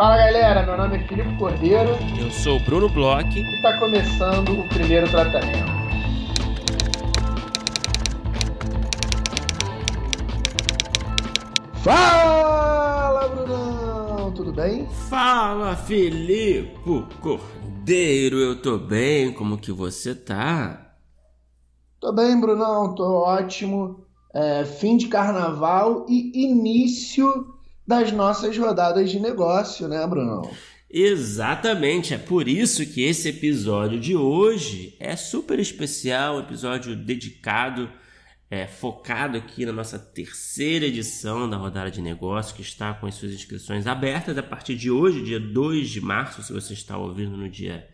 Fala galera, meu nome é Filipe Cordeiro. Eu sou o Bruno Bloch. E está começando o primeiro tratamento. Fala, Brunão! Tudo bem? Fala, Filipe Cordeiro! Eu tô bem, como que você tá? Tô bem, Brunão, tô ótimo. É, fim de carnaval e início das nossas rodadas de negócio, né, Brunão? Exatamente, é por isso que esse episódio de hoje é super especial, episódio dedicado, é, focado aqui na nossa terceira edição da rodada de negócio, que está com as suas inscrições abertas a partir de hoje, dia 2 de março, se você está ouvindo no dia,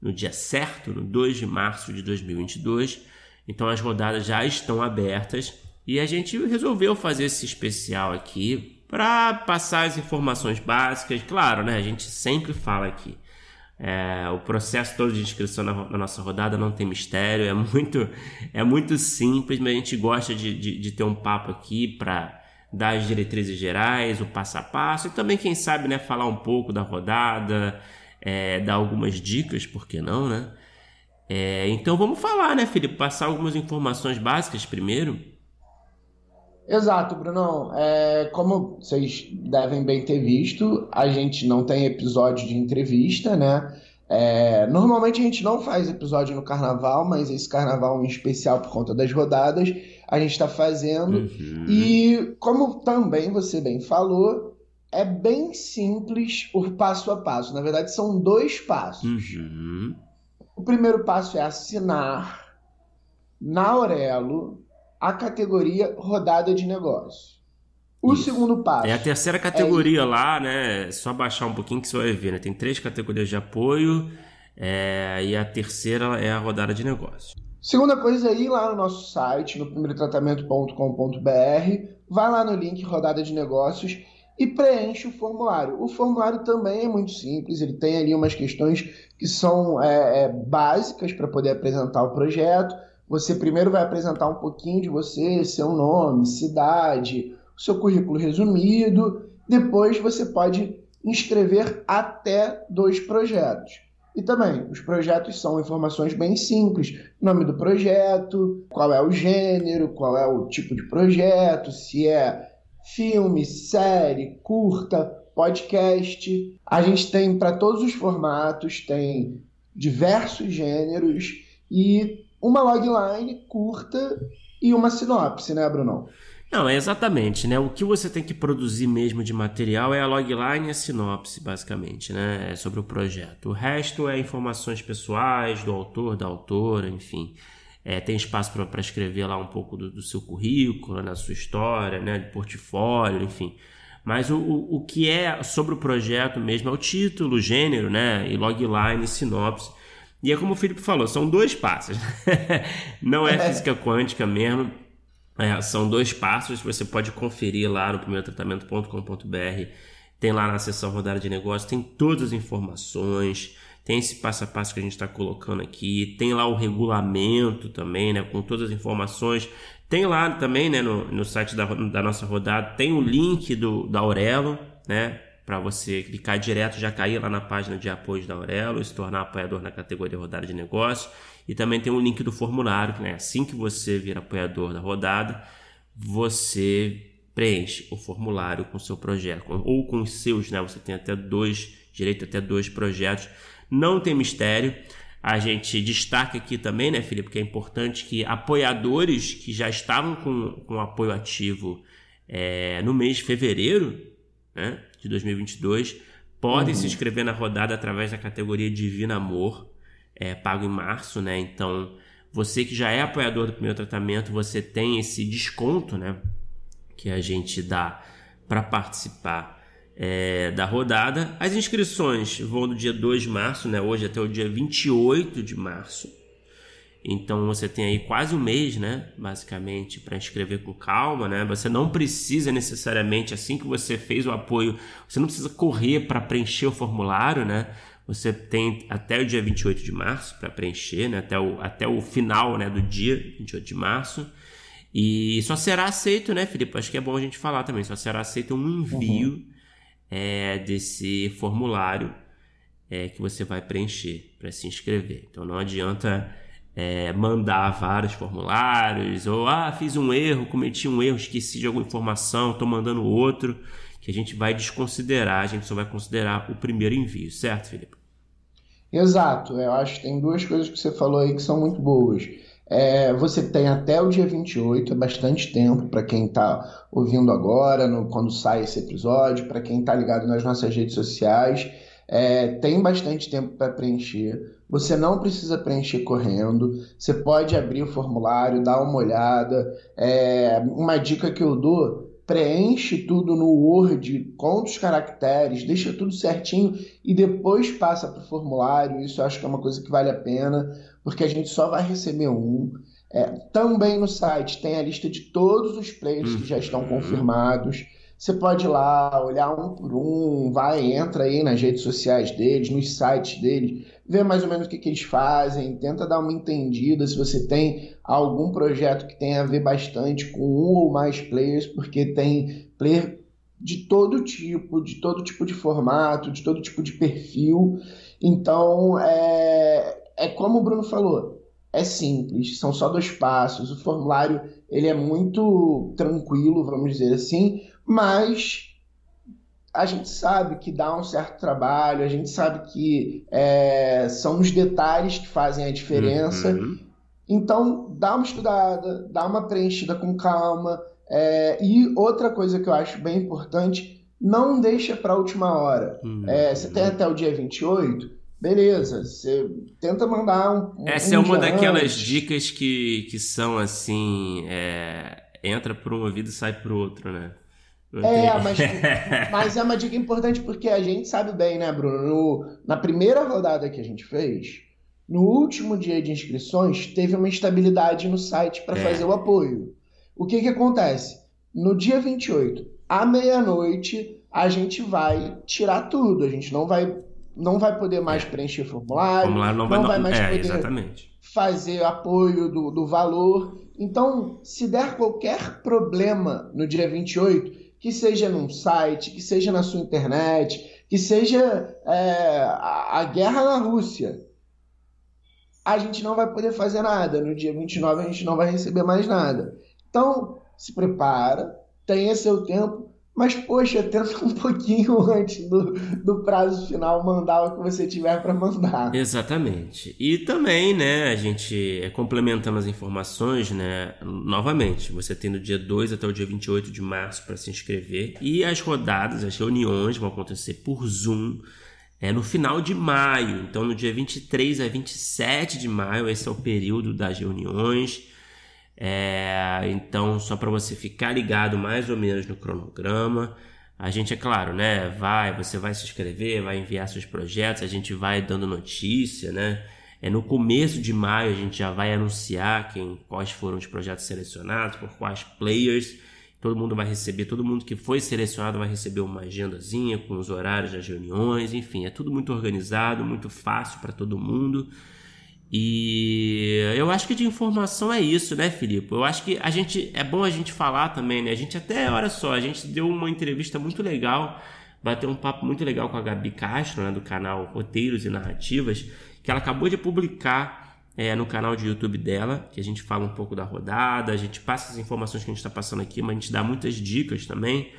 no dia certo, no 2 de março de 2022. Então as rodadas já estão abertas e a gente resolveu fazer esse especial aqui para passar as informações básicas. Claro, né? A gente sempre fala aqui. É, o processo todo de inscrição na, na, nossa rodada não tem mistério, é muito, é muito simples, mas a gente gosta de, de, de ter um papo aqui para dar as diretrizes gerais, o passo a passo e também, quem sabe, né, falar um pouco da rodada, é, dar algumas dicas, por que não, né? É, então vamos falar, né, Felipe? Passar algumas informações básicas primeiro. Exato, Brunão. É, como vocês devem bem ter visto, a gente não tem episódio de entrevista, né? É, normalmente a gente não faz episódio no carnaval, mas esse carnaval em especial por conta das rodadas, a gente está fazendo. Uhum. E como também você bem falou, é bem simples o passo a passo. Na verdade, são dois passos. Uhum. O primeiro passo é assinar na Aurelo a categoria rodada de negócio. O Isso. segundo passo. É a terceira categoria é... lá, né? É só baixar um pouquinho que você vai ver, né? Tem três categorias de apoio é... e a terceira é a rodada de negócio. Segunda coisa aí, lá no nosso site, no primeirotratamento.com.br, vai lá no link rodada de negócios e preenche o formulário. O formulário também é muito simples, ele tem ali umas questões que são é, é, básicas para poder apresentar o projeto você primeiro vai apresentar um pouquinho de você, seu nome, cidade, seu currículo resumido. Depois você pode inscrever até dois projetos. E também, os projetos são informações bem simples: nome do projeto, qual é o gênero, qual é o tipo de projeto, se é filme, série, curta, podcast. A gente tem para todos os formatos, tem diversos gêneros e uma logline curta e uma sinopse, né, Brunão? Não, é exatamente, né? O que você tem que produzir mesmo de material é a logline e a sinopse, basicamente, né? É sobre o projeto. O resto é informações pessoais do autor, da autora, enfim. É, tem espaço para escrever lá um pouco do, do seu currículo, né? sua história, né? De portfólio, enfim. Mas o, o, o que é sobre o projeto mesmo é o título, o gênero, né? E logline, sinopse. E é como o Felipe falou, são dois passos. Não é física quântica mesmo. É, são dois passos, você pode conferir lá no primeirotratamento.com.br. Tem lá na seção rodada de negócio, tem todas as informações, tem esse passo a passo que a gente está colocando aqui, tem lá o regulamento também, né, com todas as informações. Tem lá também, né, no, no site da, da nossa rodada, tem o link do, da Aurelo, né, para você clicar direto, já cair lá na página de apoio da Aurelo se tornar apoiador na categoria rodada de negócio. E também tem um link do formulário, que né, assim que você vir apoiador da rodada, você preenche o formulário com o seu projeto, ou com os seus, né? Você tem até dois, direito até dois projetos. Não tem mistério. A gente destaca aqui também, né, Felipe, que é importante que apoiadores que já estavam com, com apoio ativo é, no mês de fevereiro, né, de 2022 podem uhum. se inscrever na rodada através da categoria Divino Amor, é, pago em março, né? Então, você que já é apoiador do primeiro tratamento, você tem esse desconto, né? Que a gente dá para participar é, da rodada. As inscrições vão do dia 2 de março, né? Hoje até o dia 28 de março. Então você tem aí quase um mês, né, basicamente, para inscrever com calma, né? Você não precisa necessariamente assim que você fez o apoio, você não precisa correr para preencher o formulário, né? Você tem até o dia 28 de março para preencher, né? Até o, até o final, né, do dia 28 de março. E só será aceito, né, Felipe? Acho que é bom a gente falar também. Só será aceito um envio uhum. é, desse formulário é, que você vai preencher para se inscrever. Então não adianta é, mandar vários formulários ou ah fiz um erro, cometi um erro, esqueci de alguma informação, estou mandando outro que a gente vai desconsiderar, a gente só vai considerar o primeiro envio, certo, Felipe? Exato, eu acho que tem duas coisas que você falou aí que são muito boas. É, você tem até o dia 28, é bastante tempo para quem está ouvindo agora, no, quando sai esse episódio, para quem está ligado nas nossas redes sociais. É, tem bastante tempo para preencher. Você não precisa preencher correndo. Você pode abrir o formulário, dar uma olhada. É, uma dica que eu dou preenche tudo no Word, conta os caracteres, deixa tudo certinho e depois passa para o formulário. Isso eu acho que é uma coisa que vale a pena, porque a gente só vai receber um. É, também no site tem a lista de todos os players que já estão uhum. confirmados. Você pode ir lá, olhar um por um, vai, entra aí nas redes sociais deles, nos sites deles, vê mais ou menos o que, que eles fazem, tenta dar uma entendida se você tem algum projeto que tenha a ver bastante com um ou mais players, porque tem player de todo tipo, de todo tipo de formato, de todo tipo de perfil. Então, é, é como o Bruno falou, é simples, são só dois passos. O formulário ele é muito tranquilo, vamos dizer assim, mas a gente sabe que dá um certo trabalho, a gente sabe que é, são os detalhes que fazem a diferença. Uhum. Então, dá uma estudada, dá uma preenchida com calma. É, e outra coisa que eu acho bem importante, não deixa para a última hora. Uhum. É, você tem até o dia 28, beleza, você tenta mandar um. Essa um é uma daquelas antes. dicas que, que são assim: é, entra por um ouvido e sai por outro, né? É, mas, mas é uma dica importante porque a gente sabe bem, né, Bruno? No, na primeira rodada que a gente fez, no último dia de inscrições, teve uma instabilidade no site para é. fazer o apoio. O que, que acontece? No dia 28, à meia-noite, a gente vai tirar tudo. A gente não vai, não vai poder mais preencher formulário, formulário não, vai, não vai mais é, poder exatamente. fazer apoio do, do valor. Então, se der qualquer problema no dia 28, que seja num site, que seja na sua internet, que seja é, a, a guerra na Rússia, a gente não vai poder fazer nada. No dia 29 a gente não vai receber mais nada. Então, se prepara, tenha seu tempo mas, poxa, tenta um pouquinho antes do, do prazo final mandar o que você tiver para mandar. Exatamente. E também, né, a gente é, complementando as informações, né, novamente, você tem do dia 2 até o dia 28 de março para se inscrever. E as rodadas, as reuniões vão acontecer por Zoom. É no final de maio, então no dia 23 a 27 de maio, esse é o período das reuniões. É, então, só para você ficar ligado mais ou menos no cronograma. A gente, é claro, né? Vai, você vai se inscrever, vai enviar seus projetos, a gente vai dando notícia, né? É no começo de maio a gente já vai anunciar quem, quais foram os projetos selecionados, por quais players. Todo mundo vai receber, todo mundo que foi selecionado vai receber uma agendazinha com os horários das reuniões, enfim, é tudo muito organizado, muito fácil para todo mundo. E eu acho que de informação é isso, né, Filipe? Eu acho que a gente é bom a gente falar também, né? A gente até, olha só, a gente deu uma entrevista muito legal, bateu um papo muito legal com a Gabi Castro, né, do canal Roteiros e Narrativas, que ela acabou de publicar é, no canal de YouTube dela, que a gente fala um pouco da rodada, a gente passa as informações que a gente está passando aqui, mas a gente dá muitas dicas também.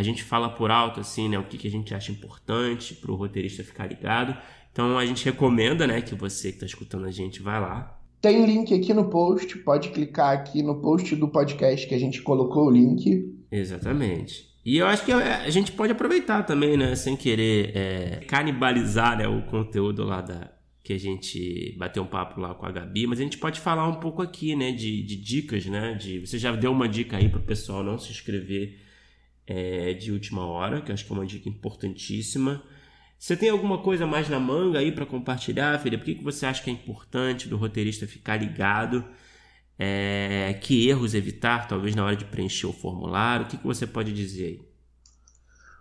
A gente fala por alto, assim, né, o que, que a gente acha importante para o roteirista ficar ligado. Então a gente recomenda, né, que você que está escutando a gente vá lá. Tem link aqui no post, pode clicar aqui no post do podcast que a gente colocou o link. Exatamente. E eu acho que a gente pode aproveitar também, né, sem querer é, canibalizar né, o conteúdo lá da que a gente bateu um papo lá com a Gabi, mas a gente pode falar um pouco aqui, né, de, de dicas, né, de você já deu uma dica aí para o pessoal não se inscrever é, de última hora, que acho que é uma dica importantíssima. Você tem alguma coisa mais na manga aí para compartilhar, Felipe? Por que, que você acha que é importante do roteirista ficar ligado? É, que erros evitar, talvez na hora de preencher o formulário? O que, que você pode dizer aí?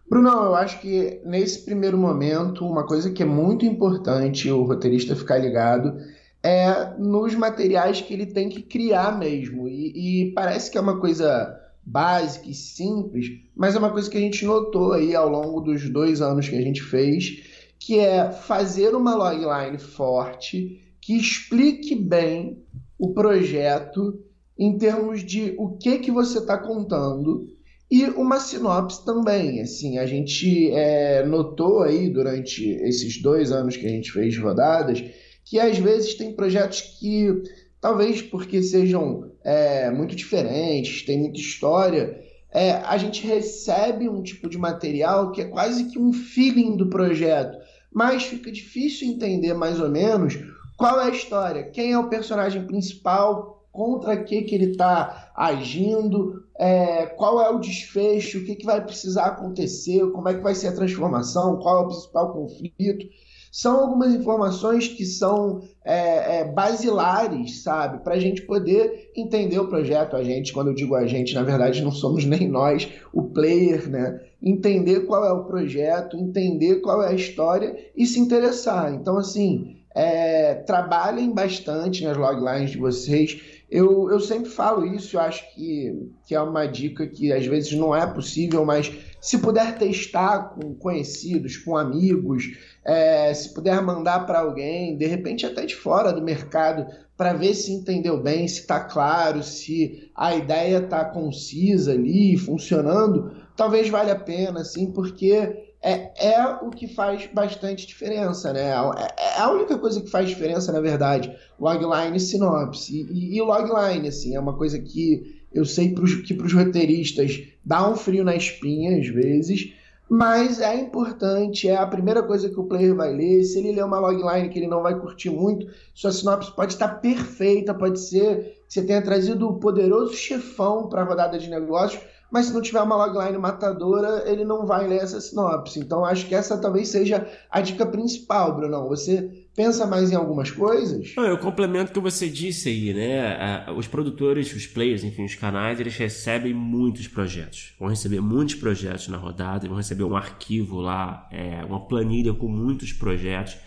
Bruno, eu acho que nesse primeiro momento, uma coisa que é muito importante o roteirista ficar ligado é nos materiais que ele tem que criar mesmo. E, e parece que é uma coisa básica e simples, mas é uma coisa que a gente notou aí ao longo dos dois anos que a gente fez, que é fazer uma logline forte que explique bem o projeto em termos de o que que você está contando e uma sinopse também. Assim, a gente é, notou aí durante esses dois anos que a gente fez rodadas que às vezes tem projetos que talvez porque sejam é, muito diferentes, tem muita história, é, a gente recebe um tipo de material que é quase que um feeling do projeto, mas fica difícil entender mais ou menos qual é a história, quem é o personagem principal, contra que, que ele está agindo, é, qual é o desfecho, o que, que vai precisar acontecer, como é que vai ser a transformação, qual é o principal conflito. São algumas informações que são é, é, basilares, sabe? Para a gente poder entender o projeto. A gente, quando eu digo a gente, na verdade não somos nem nós, o player, né? Entender qual é o projeto, entender qual é a história e se interessar. Então, assim, é, trabalhem bastante nas loglines de vocês. Eu, eu sempre falo isso, eu acho que, que é uma dica que às vezes não é possível, mas se puder testar com conhecidos, com amigos, é, se puder mandar para alguém, de repente até de fora do mercado, para ver se entendeu bem, se está claro, se a ideia está concisa ali, funcionando, talvez valha a pena, assim, porque é, é o que faz bastante diferença, né? É, é a única coisa que faz diferença, na verdade, logline e sinopse. E, e logline, assim, é uma coisa que eu sei pros, que para os roteiristas dá um frio na espinha, às vezes, mas é importante, é a primeira coisa que o player vai ler. Se ele ler uma logline que ele não vai curtir muito, sua sinopse pode estar perfeita, pode ser que você tenha trazido o poderoso chefão para a rodada de negócios, mas se não tiver uma logline matadora, ele não vai ler essa sinopse. Então acho que essa talvez seja a dica principal, Brunão. Você pensa mais em algumas coisas? Não, eu complemento o que você disse aí, né? Os produtores, os players, enfim, os canais, eles recebem muitos projetos. Vão receber muitos projetos na rodada, vão receber um arquivo lá, é, uma planilha com muitos projetos.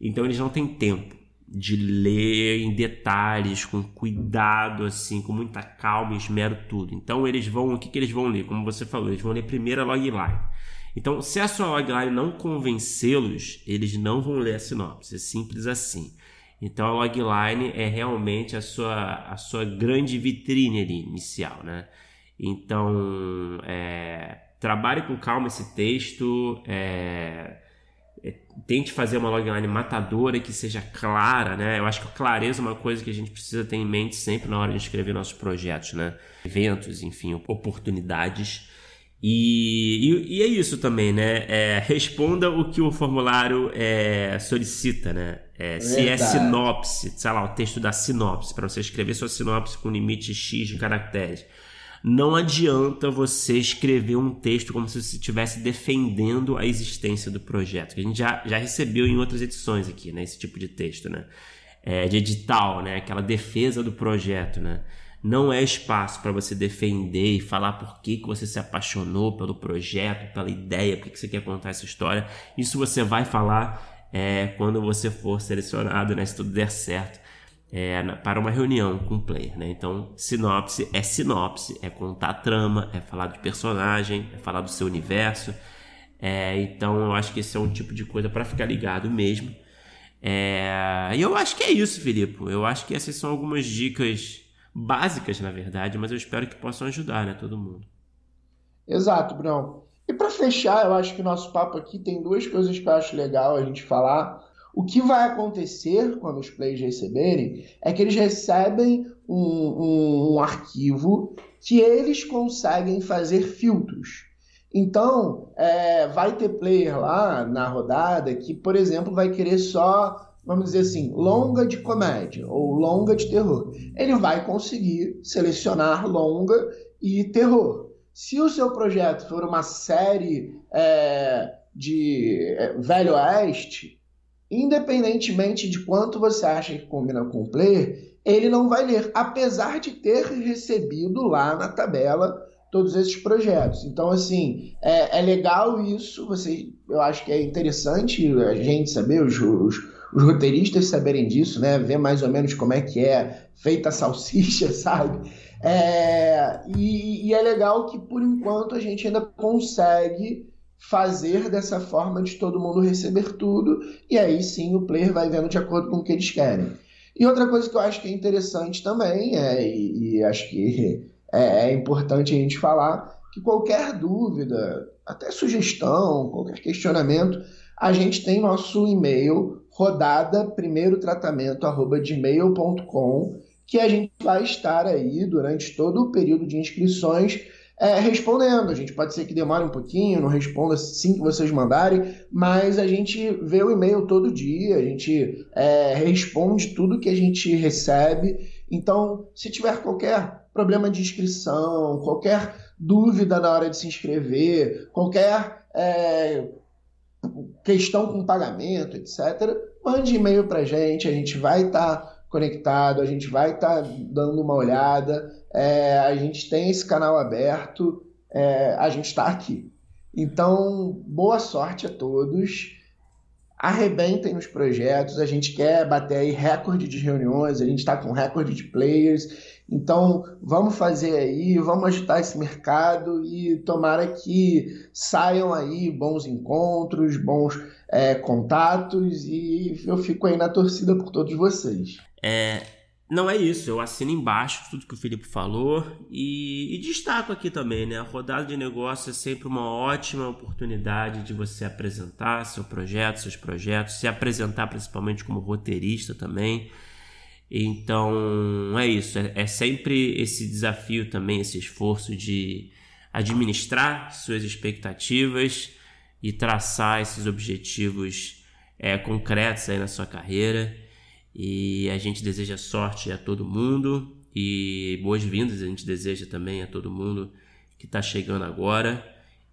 Então eles não têm tempo de ler em detalhes, com cuidado, assim, com muita calma esmero tudo. Então eles vão, o que, que eles vão ler? Como você falou, eles vão ler primeiro a logline. Então, se a sua logline não convencê-los, eles não vão ler a sinopse. É simples assim. Então, a logline é realmente a sua, a sua grande vitrine ali, inicial, né? Então, é, trabalhe com calma esse texto, é, tente fazer uma logline matadora que seja clara, né? Eu acho que clareza é uma coisa que a gente precisa ter em mente sempre na hora de escrever nossos projetos, né? Eventos, enfim, oportunidades. E, e, e é isso também, né? É, responda o que o formulário é, solicita, né? É, se é sinopse, sei lá, o texto da sinopse, para você escrever sua sinopse com limite X de caracteres não adianta você escrever um texto como se você estivesse defendendo a existência do projeto, que a gente já, já recebeu em outras edições aqui, né? Esse tipo de texto, né? É, de edital, né? Aquela defesa do projeto, né? Não é espaço para você defender e falar por que, que você se apaixonou pelo projeto, pela ideia, por que, que você quer contar essa história. Isso você vai falar é, quando você for selecionado, né? Se tudo der certo é, para uma reunião com o player, né? Então, sinopse é sinopse, é contar a trama, é falar de personagem, é falar do seu universo. É, então, eu acho que esse é um tipo de coisa para ficar ligado mesmo. É, e eu acho que é isso, Filipe. Eu acho que essas são algumas dicas básicas, na verdade, mas eu espero que possam ajudar, né, todo mundo. Exato, Bruno. E para fechar, eu acho que o nosso papo aqui tem duas coisas que eu acho legal a gente falar. O que vai acontecer quando os players receberem é que eles recebem um, um, um arquivo que eles conseguem fazer filtros. Então, é, vai ter player lá na rodada que, por exemplo, vai querer só, vamos dizer assim, longa de comédia ou longa de terror. Ele vai conseguir selecionar longa e terror. Se o seu projeto for uma série é, de é, Velho Oeste, independentemente de quanto você acha que combina com o player, ele não vai ler, apesar de ter recebido lá na tabela todos esses projetos. Então, assim, é, é legal isso, você, eu acho que é interessante a gente saber, os, os, os roteiristas saberem disso, né? Ver mais ou menos como é que é feita a salsicha, sabe? É, e, e é legal que, por enquanto, a gente ainda consegue fazer dessa forma de todo mundo receber tudo, e aí sim o player vai vendo de acordo com o que eles querem. E outra coisa que eu acho que é interessante também, é, e, e acho que é, é, importante a gente falar, que qualquer dúvida, até sugestão, qualquer questionamento, a gente tem nosso e-mail rodada primeiro tratamento arroba gmail.com que a gente vai estar aí durante todo o período de inscrições é, respondendo. A gente pode ser que demore um pouquinho, não responda assim que vocês mandarem, mas a gente vê o e-mail todo dia, a gente é, responde tudo que a gente recebe. Então, se tiver qualquer problema de inscrição, qualquer dúvida na hora de se inscrever, qualquer é, questão com pagamento, etc., mande e-mail para a gente, a gente vai estar. Tá conectado, a gente vai estar tá dando uma olhada, é, a gente tem esse canal aberto, é, a gente está aqui. Então, boa sorte a todos. Arrebentem nos projetos, a gente quer bater aí recorde de reuniões, a gente está com recorde de players. Então, vamos fazer aí, vamos ajudar esse mercado e tomara que saiam aí bons encontros, bons é, contatos e eu fico aí na torcida por todos vocês. É, não é isso, eu assino embaixo tudo que o Felipe falou e, e, destaco aqui também, né? A rodada de negócio é sempre uma ótima oportunidade de você apresentar seu projeto, seus projetos, se apresentar principalmente como roteirista também. Então é isso, é, é sempre esse desafio também, esse esforço de administrar suas expectativas e traçar esses objetivos é, concretos aí na sua carreira. E a gente deseja sorte a todo mundo e boas-vindas a gente deseja também a todo mundo que está chegando agora.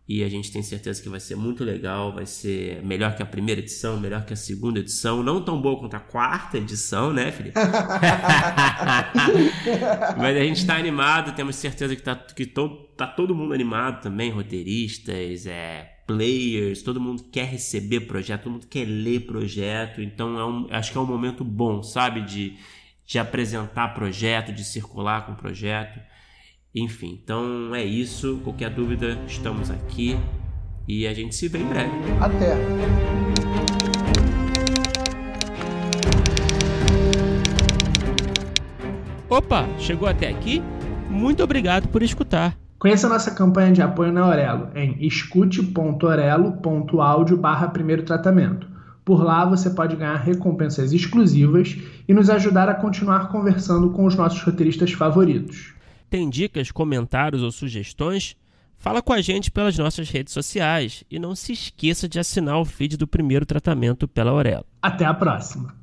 E a gente tem certeza que vai ser muito legal, vai ser melhor que a primeira edição, melhor que a segunda edição, não tão boa quanto a quarta edição, né, Felipe? Mas a gente está animado, temos certeza que, tá, que to, tá todo mundo animado também, roteiristas, é, players, todo mundo quer receber projeto, todo mundo quer ler projeto, então é um, acho que é um momento bom, sabe, de, de apresentar projeto, de circular com projeto, enfim, então é isso, qualquer dúvida, estamos aqui e a gente se vê em breve. Até! Opa, chegou até aqui? Muito obrigado por escutar. Conheça nossa campanha de apoio na Orelo em escute.orelo.audio barra primeiro tratamento. Por lá você pode ganhar recompensas exclusivas e nos ajudar a continuar conversando com os nossos roteiristas favoritos. Tem dicas, comentários ou sugestões? Fala com a gente pelas nossas redes sociais e não se esqueça de assinar o feed do primeiro tratamento pela Orelo. Até a próxima!